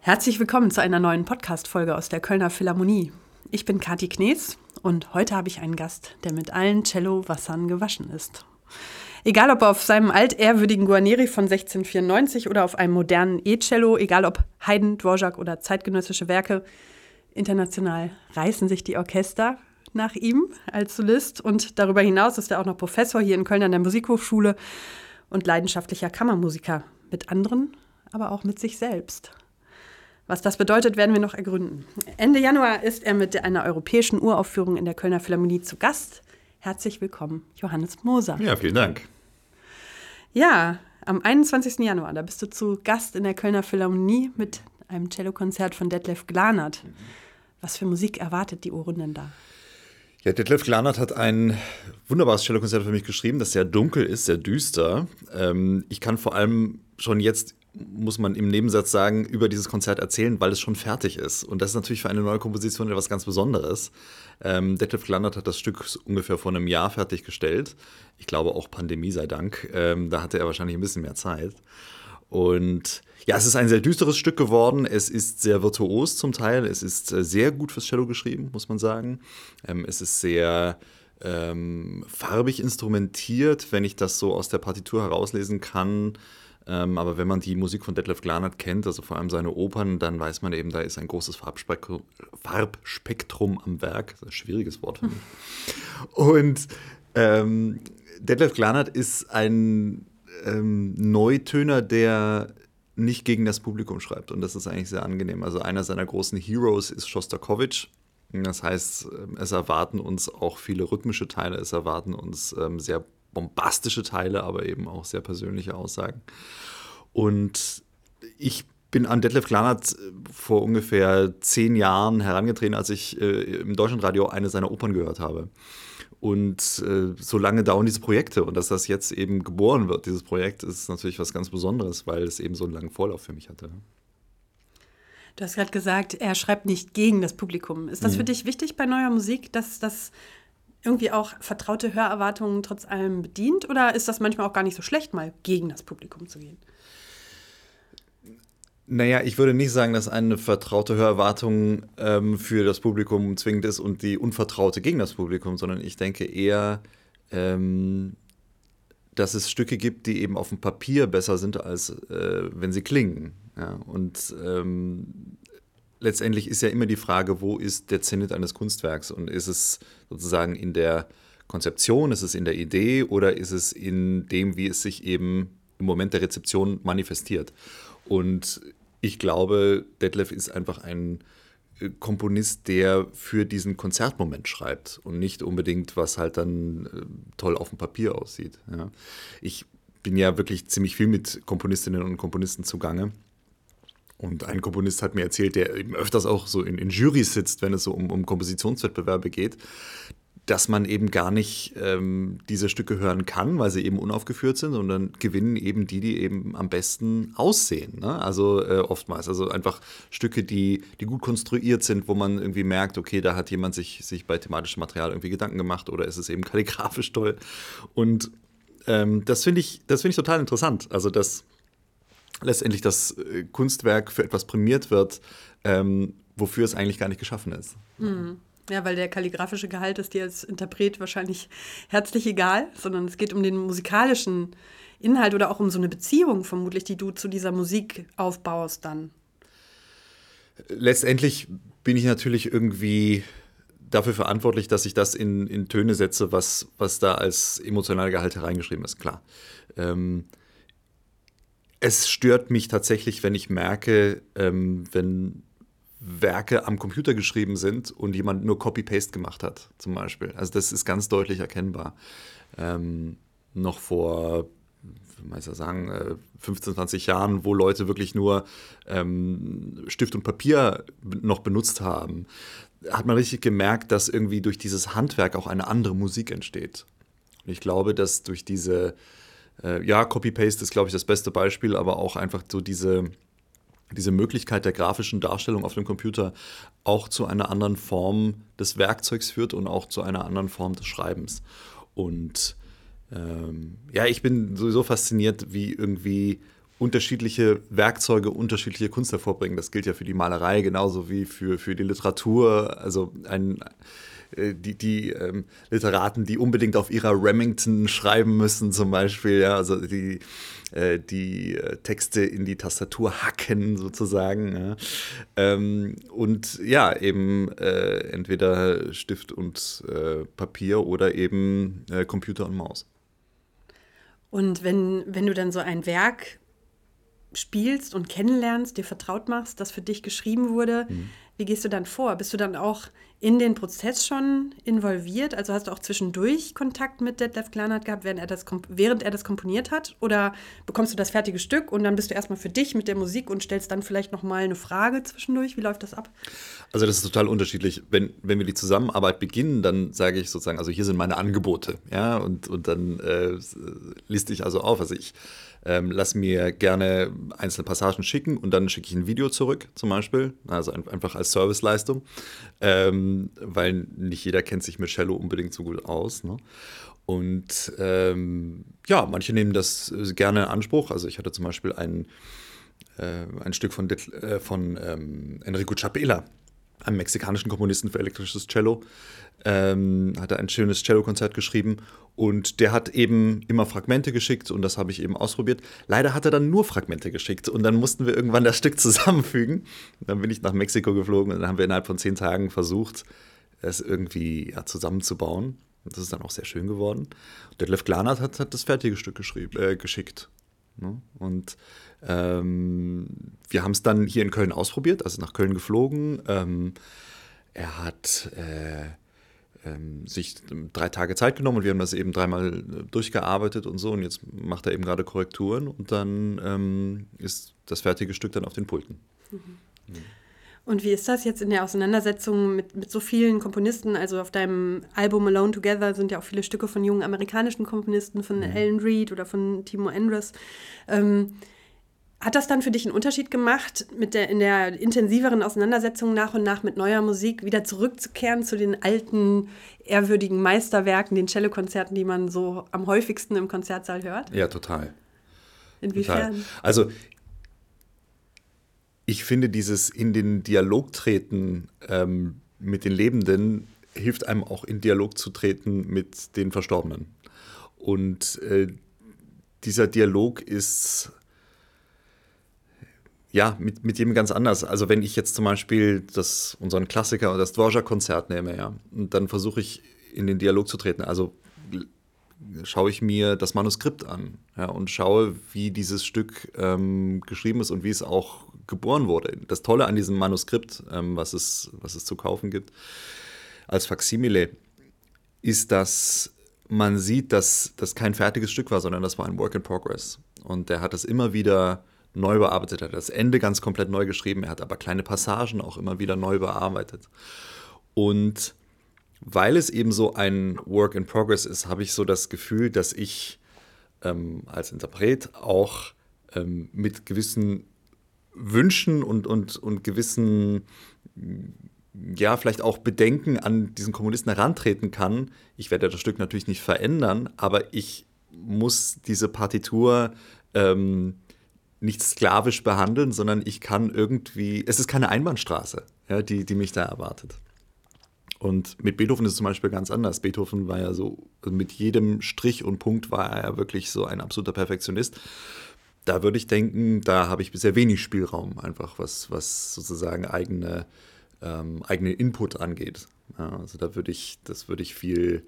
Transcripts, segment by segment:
Herzlich willkommen zu einer neuen Podcast-Folge aus der Kölner Philharmonie. Ich bin Kati Knees und heute habe ich einen Gast, der mit allen Cello-Wassern gewaschen ist. Egal ob auf seinem altehrwürdigen Guarneri von 1694 oder auf einem modernen E-Cello, egal ob Haydn, Dvorak oder zeitgenössische Werke, international reißen sich die Orchester nach ihm als Solist und darüber hinaus ist er auch noch Professor hier in Köln an der Musikhochschule und leidenschaftlicher Kammermusiker mit anderen, aber auch mit sich selbst. Was das bedeutet, werden wir noch ergründen. Ende Januar ist er mit einer europäischen Uraufführung in der Kölner Philharmonie zu Gast. Herzlich willkommen, Johannes Moser. Ja, vielen Dank. Ja, am 21. Januar, da bist du zu Gast in der Kölner Philharmonie mit einem Cellokonzert von Detlef Glanert. Was für Musik erwartet die Ohrrunden da? Ja, Detlef Glanert hat ein wunderbares Cellokonzert für mich geschrieben, das sehr dunkel ist, sehr düster. Ähm, ich kann vor allem schon jetzt muss man im Nebensatz sagen, über dieses Konzert erzählen, weil es schon fertig ist. Und das ist natürlich für eine neue Komposition etwas ganz Besonderes. Ähm, Detlef Glandert hat das Stück ungefähr vor einem Jahr fertiggestellt. Ich glaube auch Pandemie sei Dank. Ähm, da hatte er wahrscheinlich ein bisschen mehr Zeit. Und ja, es ist ein sehr düsteres Stück geworden. Es ist sehr virtuos zum Teil. Es ist äh, sehr gut fürs Cello geschrieben, muss man sagen. Ähm, es ist sehr ähm, farbig instrumentiert, wenn ich das so aus der Partitur herauslesen kann. Ähm, aber wenn man die Musik von Detlef Glanert kennt, also vor allem seine Opern, dann weiß man eben, da ist ein großes Farbspektrum, Farbspektrum am Werk. Das ist ein schwieriges Wort für mich. Und ähm, Detlef Glanert ist ein ähm, Neutöner, der nicht gegen das Publikum schreibt. Und das ist eigentlich sehr angenehm. Also einer seiner großen Heroes ist Shostakovich. Das heißt, ähm, es erwarten uns auch viele rhythmische Teile, es erwarten uns ähm, sehr bombastische Teile, aber eben auch sehr persönliche Aussagen. Und ich bin an Detlef Klanert äh, vor ungefähr zehn Jahren herangetreten, als ich äh, im Deutschlandradio eine seiner Opern gehört habe. Und äh, so lange dauern diese Projekte und dass das jetzt eben geboren wird, dieses Projekt, ist natürlich was ganz Besonderes, weil es eben so einen langen Vorlauf für mich hatte. Du hast gerade gesagt, er schreibt nicht gegen das Publikum. Ist das mhm. für dich wichtig bei neuer Musik, dass das irgendwie auch vertraute Hörerwartungen trotz allem bedient? Oder ist das manchmal auch gar nicht so schlecht, mal gegen das Publikum zu gehen? Naja, ich würde nicht sagen, dass eine vertraute Hörerwartung ähm, für das Publikum zwingend ist und die unvertraute gegen das Publikum, sondern ich denke eher, ähm, dass es Stücke gibt, die eben auf dem Papier besser sind, als äh, wenn sie klingen. Ja? Und ähm, letztendlich ist ja immer die Frage, wo ist der Zenit eines Kunstwerks und ist es sozusagen in der Konzeption, ist es in der Idee oder ist es in dem, wie es sich eben im Moment der Rezeption manifestiert. Und ich glaube, Detlef ist einfach ein äh, Komponist, der für diesen Konzertmoment schreibt und nicht unbedingt, was halt dann äh, toll auf dem Papier aussieht. Ja. Ich bin ja wirklich ziemlich viel mit Komponistinnen und Komponisten zugange und ein Komponist hat mir erzählt, der eben öfters auch so in, in Jurys sitzt, wenn es so um, um Kompositionswettbewerbe geht, dass man eben gar nicht ähm, diese Stücke hören kann, weil sie eben unaufgeführt sind, sondern gewinnen eben die, die eben am besten aussehen. Ne? Also äh, oftmals. Also einfach Stücke, die, die gut konstruiert sind, wo man irgendwie merkt, okay, da hat jemand sich, sich bei thematischem Material irgendwie Gedanken gemacht oder ist es eben kalligrafisch toll. Und ähm, das finde ich, das find ich total interessant. Also, dass letztendlich das äh, Kunstwerk für etwas prämiert wird, ähm, wofür es eigentlich gar nicht geschaffen ist. Mhm. Ja, weil der kalligrafische Gehalt ist dir als Interpret wahrscheinlich herzlich egal, sondern es geht um den musikalischen Inhalt oder auch um so eine Beziehung vermutlich, die du zu dieser Musik aufbaust dann. Letztendlich bin ich natürlich irgendwie dafür verantwortlich, dass ich das in, in Töne setze, was, was da als emotionaler Gehalt hereingeschrieben ist, klar. Ähm, es stört mich tatsächlich, wenn ich merke, ähm, wenn Werke am Computer geschrieben sind und jemand nur Copy-Paste gemacht hat, zum Beispiel. Also das ist ganz deutlich erkennbar. Ähm, noch vor, wie man ja sagen, 15, äh, 20 Jahren, wo Leute wirklich nur ähm, Stift und Papier noch benutzt haben, hat man richtig gemerkt, dass irgendwie durch dieses Handwerk auch eine andere Musik entsteht. Und ich glaube, dass durch diese äh, ja, Copy-Paste ist, glaube ich, das beste Beispiel, aber auch einfach so diese, diese Möglichkeit der grafischen Darstellung auf dem Computer auch zu einer anderen Form des Werkzeugs führt und auch zu einer anderen Form des Schreibens. Und ähm, ja, ich bin sowieso fasziniert, wie irgendwie unterschiedliche Werkzeuge unterschiedliche Kunst hervorbringen. Das gilt ja für die Malerei genauso wie für, für die Literatur. Also ein, die, die ähm, Literaten, die unbedingt auf ihrer Remington schreiben müssen, zum Beispiel, ja, also die, äh, die äh, Texte in die Tastatur hacken, sozusagen. Ja. Ähm, und ja, eben äh, entweder Stift und äh, Papier oder eben äh, Computer und Maus. Und wenn, wenn du dann so ein Werk spielst und kennenlernst, dir vertraut machst, das für dich geschrieben wurde, mhm. Wie gehst du dann vor? Bist du dann auch in den Prozess schon involviert? Also hast du auch zwischendurch Kontakt mit Detlef Glanert gehabt, während er, das, während er das komponiert hat? Oder bekommst du das fertige Stück und dann bist du erstmal für dich mit der Musik und stellst dann vielleicht nochmal eine Frage zwischendurch? Wie läuft das ab? Also das ist total unterschiedlich. Wenn, wenn wir die Zusammenarbeit beginnen, dann sage ich sozusagen, also hier sind meine Angebote. Ja, und, und dann äh, liste ich also auf. Also ich ähm, lass mir gerne einzelne Passagen schicken und dann schicke ich ein Video zurück, zum Beispiel. Also ein, einfach als Serviceleistung, ähm, weil nicht jeder kennt sich mit Cello unbedingt so gut aus. Ne? Und ähm, ja, manche nehmen das gerne in Anspruch. Also ich hatte zum Beispiel ein, äh, ein Stück von, äh, von ähm, Enrico Chapela, einem mexikanischen Komponisten für elektrisches Cello, ähm, hat er ein schönes Cello-Konzert geschrieben und der hat eben immer Fragmente geschickt und das habe ich eben ausprobiert. Leider hat er dann nur Fragmente geschickt und dann mussten wir irgendwann das Stück zusammenfügen. Dann bin ich nach Mexiko geflogen und dann haben wir innerhalb von zehn Tagen versucht, es irgendwie ja, zusammenzubauen. Und das ist dann auch sehr schön geworden. Detlef Glanert hat, hat das fertige Stück äh, geschickt. Ne? Und ähm, wir haben es dann hier in Köln ausprobiert, also nach Köln geflogen. Ähm, er hat äh, sich drei Tage Zeit genommen und wir haben das eben dreimal äh, durchgearbeitet und so und jetzt macht er eben gerade Korrekturen und dann ähm, ist das fertige Stück dann auf den Pulten. Mhm. Und wie ist das jetzt in der Auseinandersetzung mit, mit so vielen Komponisten? Also auf deinem Album Alone Together sind ja auch viele Stücke von jungen amerikanischen Komponisten, von mhm. Alan Reed oder von Timo Endres. Ähm, hat das dann für dich einen Unterschied gemacht, mit der, in der intensiveren Auseinandersetzung nach und nach mit neuer Musik wieder zurückzukehren zu den alten, ehrwürdigen Meisterwerken, den Cellokonzerten, die man so am häufigsten im Konzertsaal hört? Ja, total. Inwiefern? Total. Also, ich finde, dieses in den Dialog treten ähm, mit den Lebenden hilft einem auch in Dialog zu treten mit den Verstorbenen. Und äh, dieser Dialog ist ja, mit, mit jedem ganz anders. Also wenn ich jetzt zum Beispiel das, unseren Klassiker, das Dvorak-Konzert nehme, ja, und dann versuche ich in den Dialog zu treten. Also schaue ich mir das Manuskript an ja, und schaue, wie dieses Stück ähm, geschrieben ist und wie es auch geboren wurde. Das Tolle an diesem Manuskript, ähm, was, es, was es zu kaufen gibt, als Faksimile, ist, dass man sieht, dass das kein fertiges Stück war, sondern das war ein Work in Progress. Und der hat es immer wieder neu bearbeitet. Er hat das Ende ganz komplett neu geschrieben, er hat aber kleine Passagen auch immer wieder neu bearbeitet. Und weil es eben so ein Work in Progress ist, habe ich so das Gefühl, dass ich ähm, als Interpret auch ähm, mit gewissen Wünschen und, und, und gewissen, ja, vielleicht auch Bedenken an diesen Kommunisten herantreten kann. Ich werde das Stück natürlich nicht verändern, aber ich muss diese Partitur ähm, nicht sklavisch behandeln, sondern ich kann irgendwie, es ist keine Einbahnstraße, ja, die, die mich da erwartet. Und mit Beethoven ist es zum Beispiel ganz anders. Beethoven war ja so, also mit jedem Strich und Punkt war er ja wirklich so ein absoluter Perfektionist. Da würde ich denken, da habe ich bisher wenig Spielraum, einfach was, was sozusagen eigene, ähm, eigene Input angeht. Ja, also da würde ich, das würde ich viel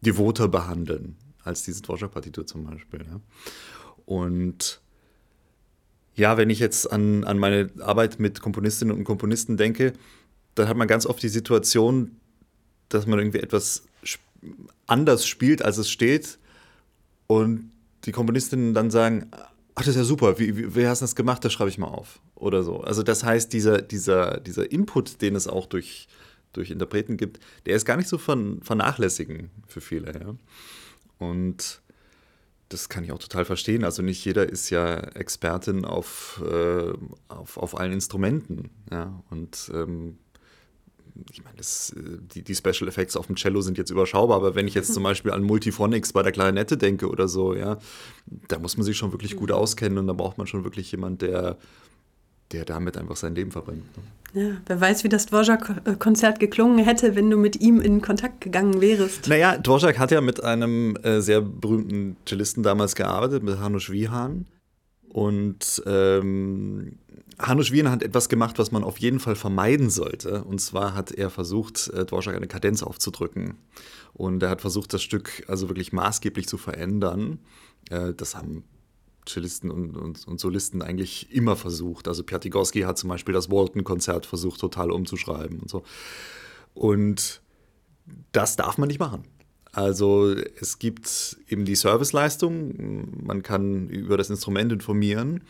devoter behandeln als diese Dvorak-Partitur zum Beispiel. Ja. Und ja, wenn ich jetzt an, an meine Arbeit mit Komponistinnen und Komponisten denke, dann hat man ganz oft die Situation, dass man irgendwie etwas anders spielt, als es steht. Und die Komponistinnen dann sagen, ach, das ist ja super, wie, wie, wie hast du das gemacht? Das schreibe ich mal auf. Oder so. Also das heißt, dieser, dieser, dieser Input, den es auch durch, durch Interpreten gibt, der ist gar nicht so vernachlässigen für viele. Ja? Und das kann ich auch total verstehen. Also nicht jeder ist ja Expertin auf, äh, auf, auf allen Instrumenten. Ja? Und ähm, ich meine, die, die Special Effects auf dem Cello sind jetzt überschaubar, aber wenn ich jetzt zum Beispiel an Multiphonics bei der Klarinette denke oder so, ja, da muss man sich schon wirklich gut mhm. auskennen und da braucht man schon wirklich jemand, der, der damit einfach sein Leben verbringt. Ne? Ja, wer weiß, wie das Dvorak-Konzert geklungen hätte, wenn du mit ihm in Kontakt gegangen wärst. Naja, Dvorak hat ja mit einem äh, sehr berühmten Cellisten damals gearbeitet, mit Hanush Vihan. Und ähm, Hanush Wien hat etwas gemacht, was man auf jeden Fall vermeiden sollte. Und zwar hat er versucht, äh, Dvorak eine Kadenz aufzudrücken. Und er hat versucht, das Stück also wirklich maßgeblich zu verändern. Äh, das haben Cellisten und, und, und, Solisten eigentlich immer versucht. Also Piatigorski hat zum Beispiel das Walton-Konzert versucht, total umzuschreiben und so. Und das darf man nicht machen. Also es gibt eben die Serviceleistung, man kann über das Instrument informieren,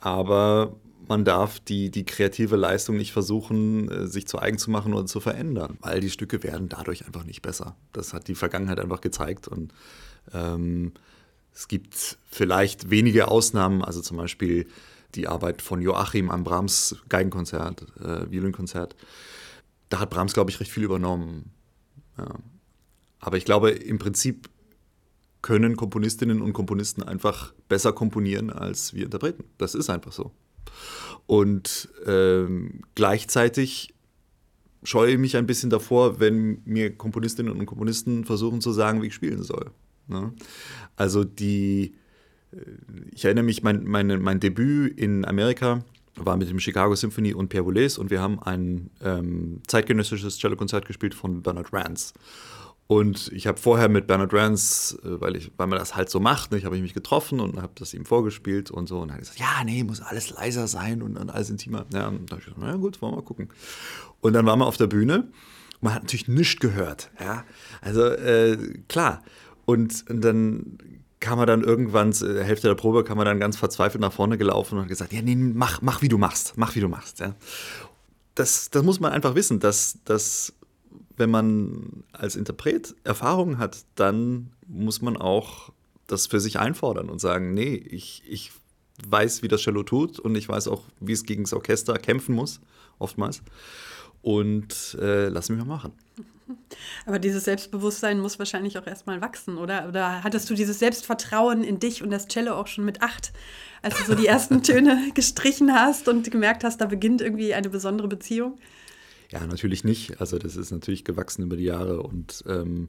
aber man darf die, die kreative Leistung nicht versuchen, äh, sich zu eigen zu machen oder zu verändern, weil die Stücke werden dadurch einfach nicht besser. Das hat die Vergangenheit einfach gezeigt und ähm, es gibt vielleicht wenige Ausnahmen, also zum Beispiel die Arbeit von Joachim am Brahms Geigenkonzert, äh, Violinkonzert. Da hat Brahms, glaube ich, recht viel übernommen. Ja. Aber ich glaube, im Prinzip können Komponistinnen und Komponisten einfach besser komponieren als wir Interpreten. Das ist einfach so. Und ähm, gleichzeitig scheue ich mich ein bisschen davor, wenn mir Komponistinnen und Komponisten versuchen zu sagen, wie ich spielen soll. Ne? Also die, äh, ich erinnere mich, mein, meine, mein Debüt in Amerika war mit dem Chicago Symphony und Pierre Boulez und wir haben ein ähm, zeitgenössisches Cellokonzert gespielt von Bernard Rance. Und ich habe vorher mit Bernard Rance, äh, weil, ich, weil man das halt so macht, ne, habe ich mich getroffen und habe das ihm vorgespielt und so. Und er hat gesagt, ja, nee, muss alles leiser sein und, und alles intimer. Ja, und da habe ich gesagt, na gut, wollen wir mal gucken. Und dann waren wir auf der Bühne. Man hat natürlich nichts gehört. Ja? Also äh, klar. Und, dann kam er dann irgendwann, äh, Hälfte der Probe, kam er dann ganz verzweifelt nach vorne gelaufen und hat gesagt, ja, nee, mach, mach wie du machst, mach wie du machst. Ja. Das, das muss man einfach wissen, dass, dass wenn man als Interpret Erfahrung hat, dann muss man auch das für sich einfordern und sagen, nee, ich, ich weiß, wie das Cello tut und ich weiß auch, wie es gegen das Orchester kämpfen muss, oftmals. Und äh, lass mich mal machen. Aber dieses Selbstbewusstsein muss wahrscheinlich auch erstmal wachsen, oder? Oder hattest du dieses Selbstvertrauen in dich und das Cello auch schon mit acht, als du so die ersten Töne gestrichen hast und gemerkt hast, da beginnt irgendwie eine besondere Beziehung? Ja, natürlich nicht. Also das ist natürlich gewachsen über die Jahre und ähm,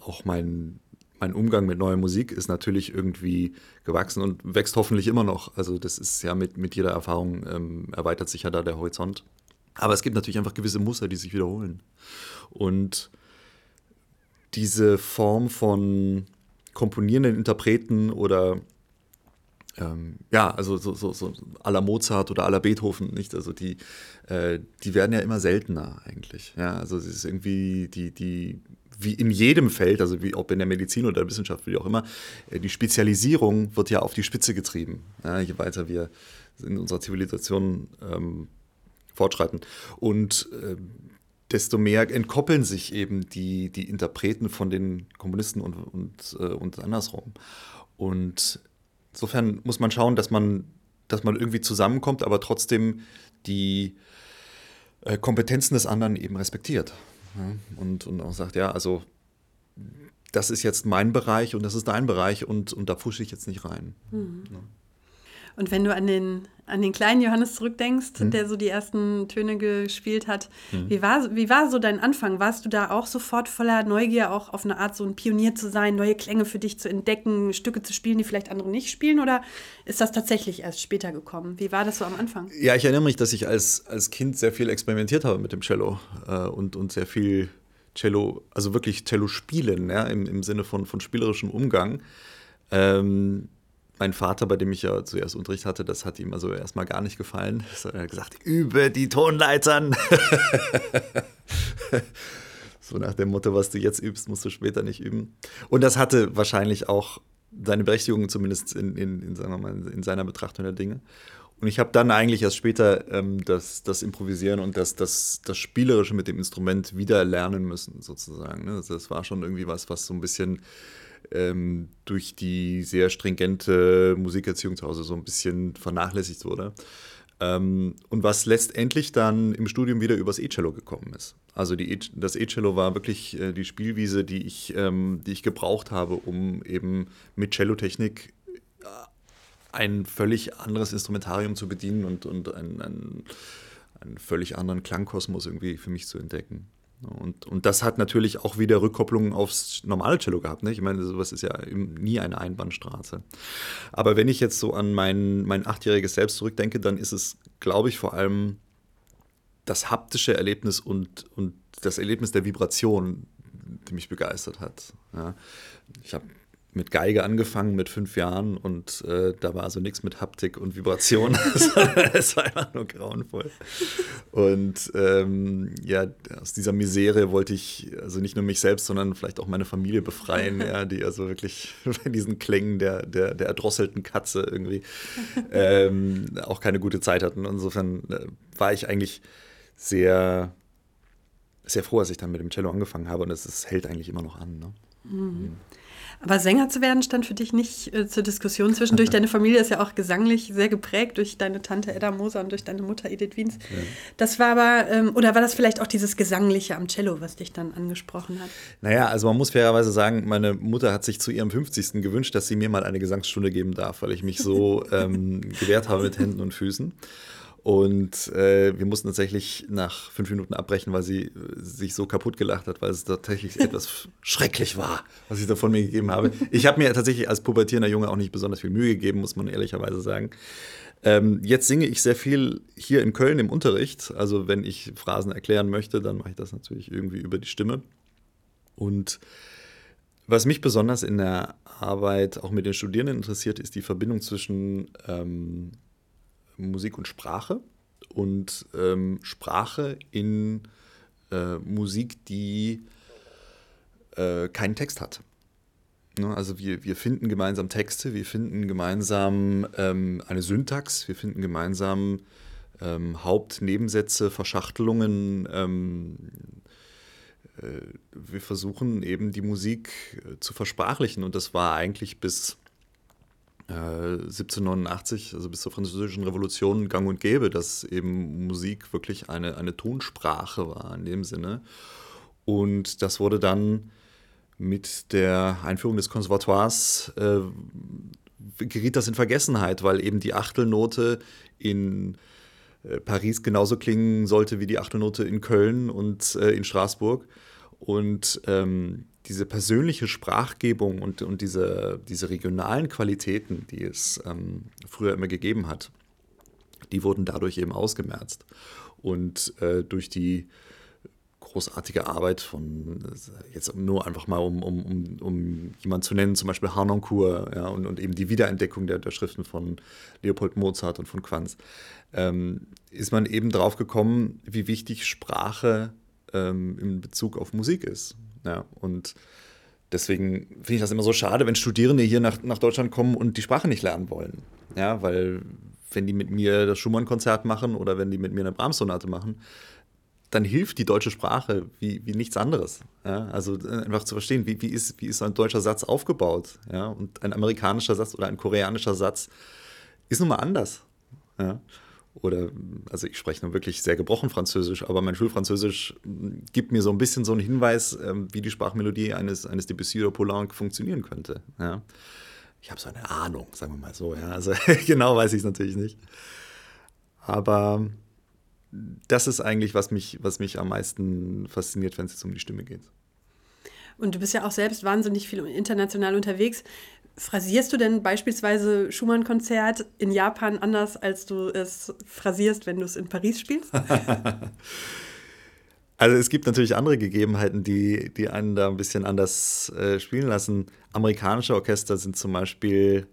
auch mein, mein Umgang mit neuer Musik ist natürlich irgendwie gewachsen und wächst hoffentlich immer noch. Also das ist ja mit, mit jeder Erfahrung ähm, erweitert sich ja da der Horizont. Aber es gibt natürlich einfach gewisse Muster, die sich wiederholen. Und diese Form von komponierenden Interpreten oder ähm, ja, also so, so, so à la Mozart oder à la Beethoven, nicht? Also die, äh, die werden ja immer seltener eigentlich. Ja, also es ist irgendwie die, die, wie in jedem Feld, also wie ob in der Medizin oder der Wissenschaft, wie auch immer, äh, die Spezialisierung wird ja auf die Spitze getrieben, ja, je weiter wir in unserer Zivilisation ähm, fortschreiten. Und äh, desto mehr entkoppeln sich eben die, die Interpreten von den Komponisten und, und, äh, und andersrum. Und Insofern muss man schauen, dass man, dass man irgendwie zusammenkommt, aber trotzdem die äh, Kompetenzen des anderen eben respektiert. Ja? Und, und auch sagt, ja, also das ist jetzt mein Bereich und das ist dein Bereich und, und da pushe ich jetzt nicht rein. Mhm. Ja. Und wenn du an den, an den kleinen Johannes zurückdenkst, mhm. der so die ersten Töne gespielt hat, mhm. wie, war, wie war so dein Anfang? Warst du da auch sofort voller Neugier, auch auf eine Art so ein Pionier zu sein, neue Klänge für dich zu entdecken, Stücke zu spielen, die vielleicht andere nicht spielen? Oder ist das tatsächlich erst später gekommen? Wie war das so am Anfang? Ja, ich erinnere mich, dass ich als, als Kind sehr viel experimentiert habe mit dem Cello äh, und, und sehr viel Cello, also wirklich Cello spielen, ja, im, im Sinne von, von spielerischem Umgang. Ähm, mein Vater, bei dem ich ja zuerst Unterricht hatte, das hat ihm also erstmal gar nicht gefallen. Er hat gesagt, übe die Tonleitern. so nach dem Motto, was du jetzt übst, musst du später nicht üben. Und das hatte wahrscheinlich auch seine Berechtigung, zumindest in, in, in, sagen in seiner Betrachtung der Dinge. Und ich habe dann eigentlich erst später ähm, das, das Improvisieren und das, das, das Spielerische mit dem Instrument wieder lernen müssen, sozusagen. Ne? Also das war schon irgendwie was, was so ein bisschen ähm, durch die sehr stringente Musikerziehung zu Hause so ein bisschen vernachlässigt wurde. Ähm, und was letztendlich dann im Studium wieder übers E-Cello gekommen ist. Also die e das E-Cello war wirklich äh, die Spielwiese, die ich, ähm, die ich gebraucht habe, um eben mit Cellotechnik äh, ein völlig anderes Instrumentarium zu bedienen und, und ein, ein, einen völlig anderen Klangkosmos irgendwie für mich zu entdecken. Und, und das hat natürlich auch wieder Rückkopplungen aufs normale Cello gehabt. Ne? Ich meine, sowas ist ja nie eine Einbahnstraße. Aber wenn ich jetzt so an mein, mein achtjähriges Selbst zurückdenke, dann ist es, glaube ich, vor allem das haptische Erlebnis und, und das Erlebnis der Vibration, die mich begeistert hat. Ja? Ich habe mit Geige angefangen mit fünf Jahren und äh, da war also nichts mit Haptik und Vibration. es war einfach nur grauenvoll. Und ähm, ja, aus dieser Misere wollte ich also nicht nur mich selbst, sondern vielleicht auch meine Familie befreien, ja, die also wirklich bei diesen Klängen der, der, der erdrosselten Katze irgendwie ähm, auch keine gute Zeit hatten. Insofern äh, war ich eigentlich sehr, sehr froh, als ich dann mit dem Cello angefangen habe und es hält eigentlich immer noch an. Ne? Mhm. Mhm. Aber Sänger zu werden stand für dich nicht äh, zur Diskussion. Zwischendurch, deine Familie ist ja auch gesanglich sehr geprägt durch deine Tante Edda Moser und durch deine Mutter Edith Wiens. Ja. Das war aber, ähm, oder war das vielleicht auch dieses Gesangliche am Cello, was dich dann angesprochen hat? Naja, also man muss fairerweise sagen, meine Mutter hat sich zu ihrem 50. gewünscht, dass sie mir mal eine Gesangsstunde geben darf, weil ich mich so ähm, gewehrt habe mit Händen und Füßen. Und äh, wir mussten tatsächlich nach fünf Minuten abbrechen, weil sie äh, sich so kaputt gelacht hat, weil es tatsächlich etwas schrecklich war, was ich da von mir gegeben habe. Ich habe mir tatsächlich als pubertierender Junge auch nicht besonders viel Mühe gegeben, muss man ehrlicherweise sagen. Ähm, jetzt singe ich sehr viel hier in Köln im Unterricht. Also wenn ich Phrasen erklären möchte, dann mache ich das natürlich irgendwie über die Stimme. Und was mich besonders in der Arbeit auch mit den Studierenden interessiert, ist die Verbindung zwischen ähm, Musik und Sprache und ähm, Sprache in äh, Musik, die äh, keinen Text hat. Ne? Also wir, wir finden gemeinsam Texte, wir finden gemeinsam ähm, eine Syntax, wir finden gemeinsam ähm, Hauptnebensätze, Verschachtelungen. Ähm, äh, wir versuchen eben die Musik äh, zu versprachlichen und das war eigentlich bis 1789, äh, also bis zur Französischen Revolution, gang und gäbe, dass eben Musik wirklich eine, eine Tonsprache war in dem Sinne. Und das wurde dann mit der Einführung des Konservatoires, äh, geriet das in Vergessenheit, weil eben die Achtelnote in äh, Paris genauso klingen sollte wie die Achtelnote in Köln und äh, in Straßburg. Und ähm, diese persönliche Sprachgebung und, und diese, diese regionalen Qualitäten, die es ähm, früher immer gegeben hat, die wurden dadurch eben ausgemerzt. Und äh, durch die großartige Arbeit von, jetzt nur einfach mal, um, um, um, um jemanden zu nennen, zum Beispiel Harnoncourt ja, und, und eben die Wiederentdeckung der, der Schriften von Leopold Mozart und von Quanz, ähm, ist man eben drauf gekommen, wie wichtig Sprache ähm, in Bezug auf Musik ist. Ja, und deswegen finde ich das immer so schade, wenn Studierende hier nach, nach Deutschland kommen und die Sprache nicht lernen wollen. Ja, weil wenn die mit mir das Schumann-Konzert machen oder wenn die mit mir eine Brahms-Sonate machen, dann hilft die deutsche Sprache wie, wie nichts anderes. Ja, also äh, einfach zu verstehen, wie, wie, ist, wie ist ein deutscher Satz aufgebaut. Ja, und ein amerikanischer Satz oder ein koreanischer Satz ist nun mal anders. Ja oder, also ich spreche nun wirklich sehr gebrochen Französisch, aber mein Schulfranzösisch gibt mir so ein bisschen so einen Hinweis, ähm, wie die Sprachmelodie eines, eines Debussy oder Poulenc funktionieren könnte. Ja. Ich habe so eine Ahnung, sagen wir mal so. Ja. Also genau weiß ich es natürlich nicht. Aber das ist eigentlich, was mich, was mich am meisten fasziniert, wenn es jetzt um die Stimme geht. Und du bist ja auch selbst wahnsinnig viel international unterwegs. Phrasierst du denn beispielsweise Schumann-Konzert in Japan anders, als du es phrasierst, wenn du es in Paris spielst? also es gibt natürlich andere Gegebenheiten, die, die einen da ein bisschen anders äh, spielen lassen. Amerikanische Orchester sind zum Beispiel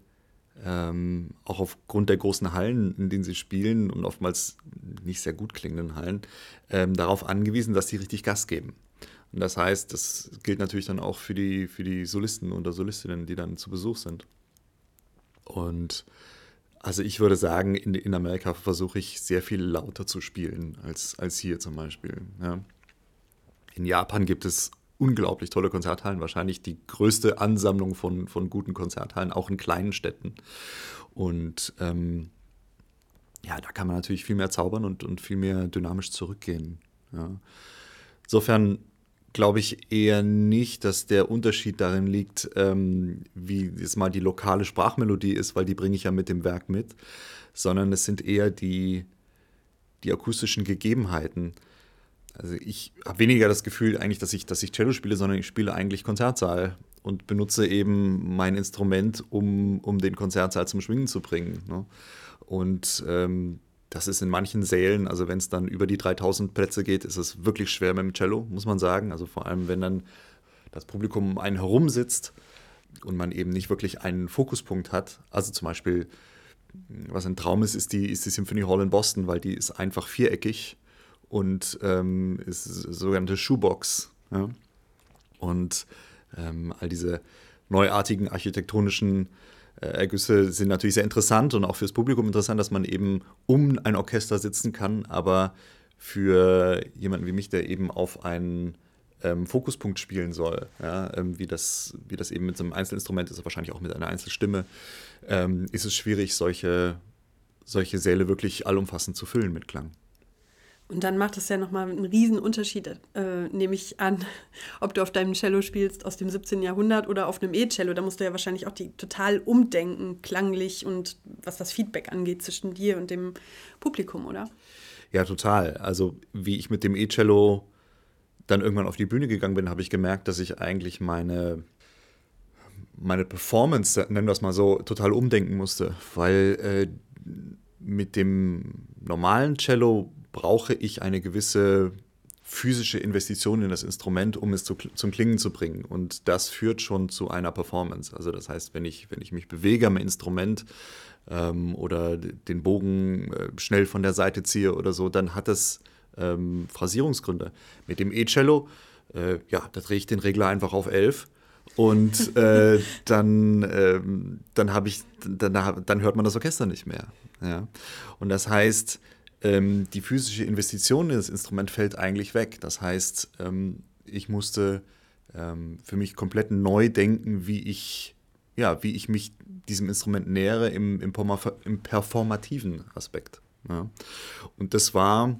ähm, auch aufgrund der großen Hallen, in denen sie spielen und oftmals nicht sehr gut klingenden Hallen, ähm, darauf angewiesen, dass sie richtig Gas geben. Und das heißt, das gilt natürlich dann auch für die, für die Solisten oder Solistinnen, die dann zu Besuch sind. Und also ich würde sagen, in, in Amerika versuche ich sehr viel lauter zu spielen als, als hier zum Beispiel. Ja. In Japan gibt es unglaublich tolle Konzerthallen, wahrscheinlich die größte Ansammlung von, von guten Konzerthallen, auch in kleinen Städten. Und ähm, ja, da kann man natürlich viel mehr zaubern und, und viel mehr dynamisch zurückgehen. Ja. Insofern glaube ich eher nicht, dass der Unterschied darin liegt, ähm, wie jetzt mal die lokale Sprachmelodie ist, weil die bringe ich ja mit dem Werk mit, sondern es sind eher die, die akustischen Gegebenheiten. Also ich habe weniger das Gefühl eigentlich, dass ich, dass ich Cello spiele, sondern ich spiele eigentlich Konzertsaal und benutze eben mein Instrument, um, um den Konzertsaal zum Schwingen zu bringen. Ne? Und ähm, das ist in manchen Sälen, also wenn es dann über die 3000 Plätze geht, ist es wirklich schwer mit dem Cello, muss man sagen. Also vor allem, wenn dann das Publikum um einen herum sitzt und man eben nicht wirklich einen Fokuspunkt hat. Also zum Beispiel, was ein Traum ist, ist die, ist die Symphony Hall in Boston, weil die ist einfach viereckig und ähm, ist sogenannte Shoebox. Ja? Und ähm, all diese neuartigen architektonischen Ergüsse sind natürlich sehr interessant und auch fürs Publikum interessant, dass man eben um ein Orchester sitzen kann, aber für jemanden wie mich, der eben auf einen ähm, Fokuspunkt spielen soll, ja, ähm, wie, das, wie das eben mit so einem Einzelinstrument ist, wahrscheinlich auch mit einer Einzelstimme, ähm, ist es schwierig, solche, solche Säle wirklich allumfassend zu füllen mit Klang. Und dann macht es ja nochmal einen riesen Unterschied, äh, nehme ich an, ob du auf deinem Cello spielst aus dem 17. Jahrhundert oder auf einem E-Cello. Da musst du ja wahrscheinlich auch die total umdenken, klanglich und was das Feedback angeht zwischen dir und dem Publikum, oder? Ja, total. Also wie ich mit dem E-Cello dann irgendwann auf die Bühne gegangen bin, habe ich gemerkt, dass ich eigentlich meine, meine Performance, nennen wir es mal so, total umdenken musste. Weil äh, mit dem normalen Cello brauche ich eine gewisse physische Investition in das Instrument, um es zu, zum Klingen zu bringen. Und das führt schon zu einer Performance. Also das heißt, wenn ich, wenn ich mich bewege am Instrument ähm, oder den Bogen äh, schnell von der Seite ziehe oder so, dann hat das ähm, Phrasierungsgründe. Mit dem E-Cello, äh, ja, da drehe ich den Regler einfach auf 11 und äh, dann, ähm, dann habe ich, dann, dann hört man das Orchester nicht mehr. Ja? Und das heißt, ähm, die physische Investition in das Instrument fällt eigentlich weg. Das heißt, ähm, ich musste ähm, für mich komplett neu denken, wie ich, ja, wie ich mich diesem Instrument nähere im, im, im performativen Aspekt. Ja. Und das war,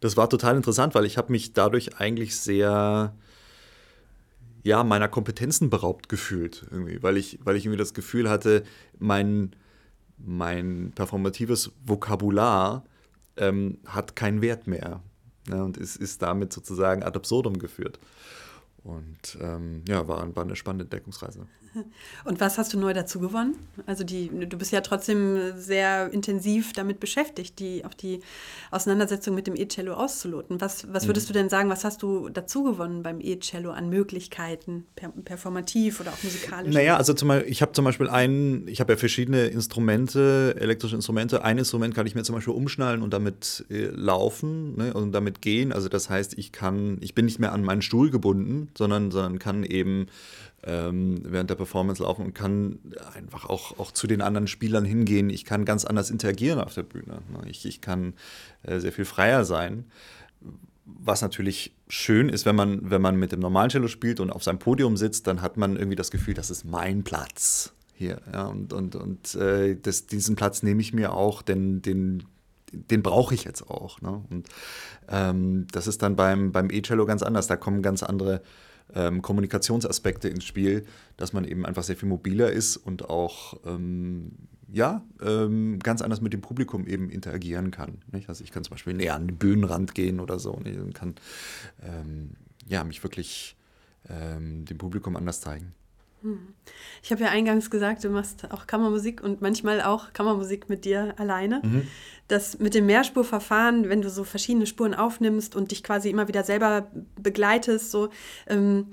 das war total interessant, weil ich habe mich dadurch eigentlich sehr ja, meiner Kompetenzen beraubt gefühlt, irgendwie, weil ich, weil ich irgendwie das Gefühl hatte, mein, mein performatives Vokabular ähm, hat keinen Wert mehr ne, und ist, ist damit sozusagen ad absurdum geführt. Und ähm, ja, war, war eine spannende Entdeckungsreise. Und was hast du neu dazu gewonnen? Also die, du bist ja trotzdem sehr intensiv damit beschäftigt, die, auch die Auseinandersetzung mit dem E-Cello auszuloten. Was, was würdest mhm. du denn sagen, was hast du dazu gewonnen beim E-Cello an Möglichkeiten, per, performativ oder auch musikalisch? Naja, also zum Beispiel, ich habe zum Beispiel einen, ich habe ja verschiedene Instrumente, elektrische Instrumente. Ein Instrument kann ich mir zum Beispiel umschnallen und damit äh, laufen ne, und damit gehen. Also das heißt, ich kann, ich bin nicht mehr an meinen Stuhl gebunden, sondern, sondern kann eben ähm, während der Performance laufen und kann einfach auch, auch zu den anderen Spielern hingehen. Ich kann ganz anders interagieren auf der Bühne. Ne? Ich, ich kann äh, sehr viel freier sein. Was natürlich schön ist, wenn man, wenn man mit dem normalen Cello spielt und auf seinem Podium sitzt, dann hat man irgendwie das Gefühl, das ist mein Platz hier. Ja? Und, und, und äh, das, diesen Platz nehme ich mir auch, denn den, den brauche ich jetzt auch. Ne? Und ähm, das ist dann beim, beim E-Cello ganz anders. Da kommen ganz andere ähm, Kommunikationsaspekte ins Spiel, dass man eben einfach sehr viel mobiler ist und auch ähm, ja, ähm, ganz anders mit dem Publikum eben interagieren kann. Nicht? Also ich kann zum Beispiel näher an den Bühnenrand gehen oder so und kann ähm, ja, mich wirklich ähm, dem Publikum anders zeigen. Hm. Ich habe ja eingangs gesagt, du machst auch Kammermusik und manchmal auch Kammermusik mit dir alleine. Mhm. Das mit dem Mehrspurverfahren, wenn du so verschiedene Spuren aufnimmst und dich quasi immer wieder selber begleitest, so ähm,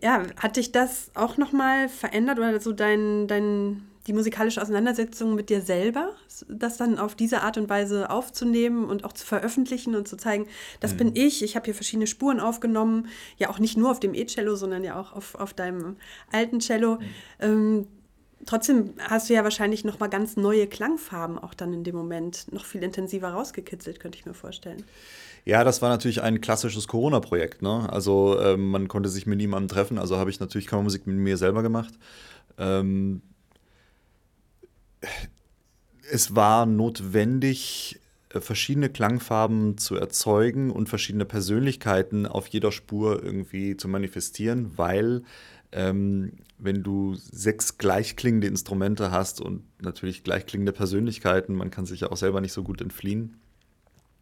ja, hat dich das auch nochmal verändert oder so dein, dein die musikalische Auseinandersetzung mit dir selber, das dann auf diese Art und Weise aufzunehmen und auch zu veröffentlichen und zu zeigen, das mhm. bin ich, ich habe hier verschiedene Spuren aufgenommen, ja auch nicht nur auf dem E-Cello, sondern ja auch auf, auf deinem alten Cello. Mhm. Ähm, trotzdem hast du ja wahrscheinlich nochmal ganz neue Klangfarben auch dann in dem Moment noch viel intensiver rausgekitzelt, könnte ich mir vorstellen. Ja, das war natürlich ein klassisches Corona-Projekt. Ne? Also ähm, man konnte sich mit niemandem treffen, also habe ich natürlich Kammermusik mit mir selber gemacht. Ähm, es war notwendig, äh, verschiedene Klangfarben zu erzeugen und verschiedene Persönlichkeiten auf jeder Spur irgendwie zu manifestieren, weil ähm, wenn du sechs gleichklingende Instrumente hast und natürlich gleichklingende Persönlichkeiten, man kann sich ja auch selber nicht so gut entfliehen,